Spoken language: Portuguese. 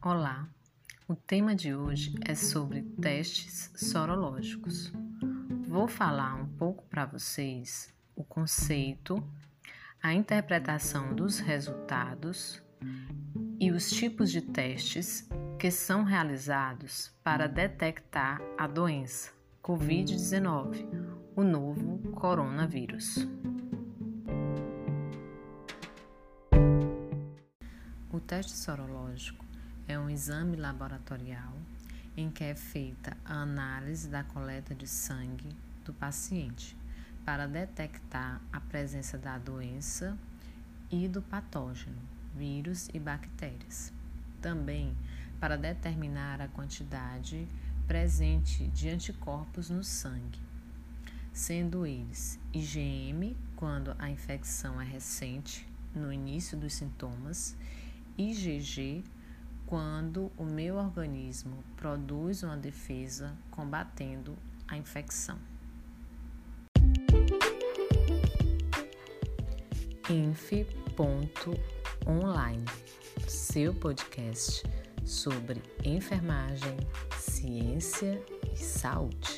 Olá, o tema de hoje é sobre testes sorológicos. Vou falar um pouco para vocês o conceito, a interpretação dos resultados e os tipos de testes que são realizados para detectar a doença Covid-19, o novo coronavírus. Teste sorológico é um exame laboratorial em que é feita a análise da coleta de sangue do paciente para detectar a presença da doença e do patógeno, vírus e bactérias. Também para determinar a quantidade presente de anticorpos no sangue, sendo eles IgM, quando a infecção é recente, no início dos sintomas, IgG, quando o meu organismo produz uma defesa combatendo a infecção. Inf.online, seu podcast sobre enfermagem, ciência e saúde.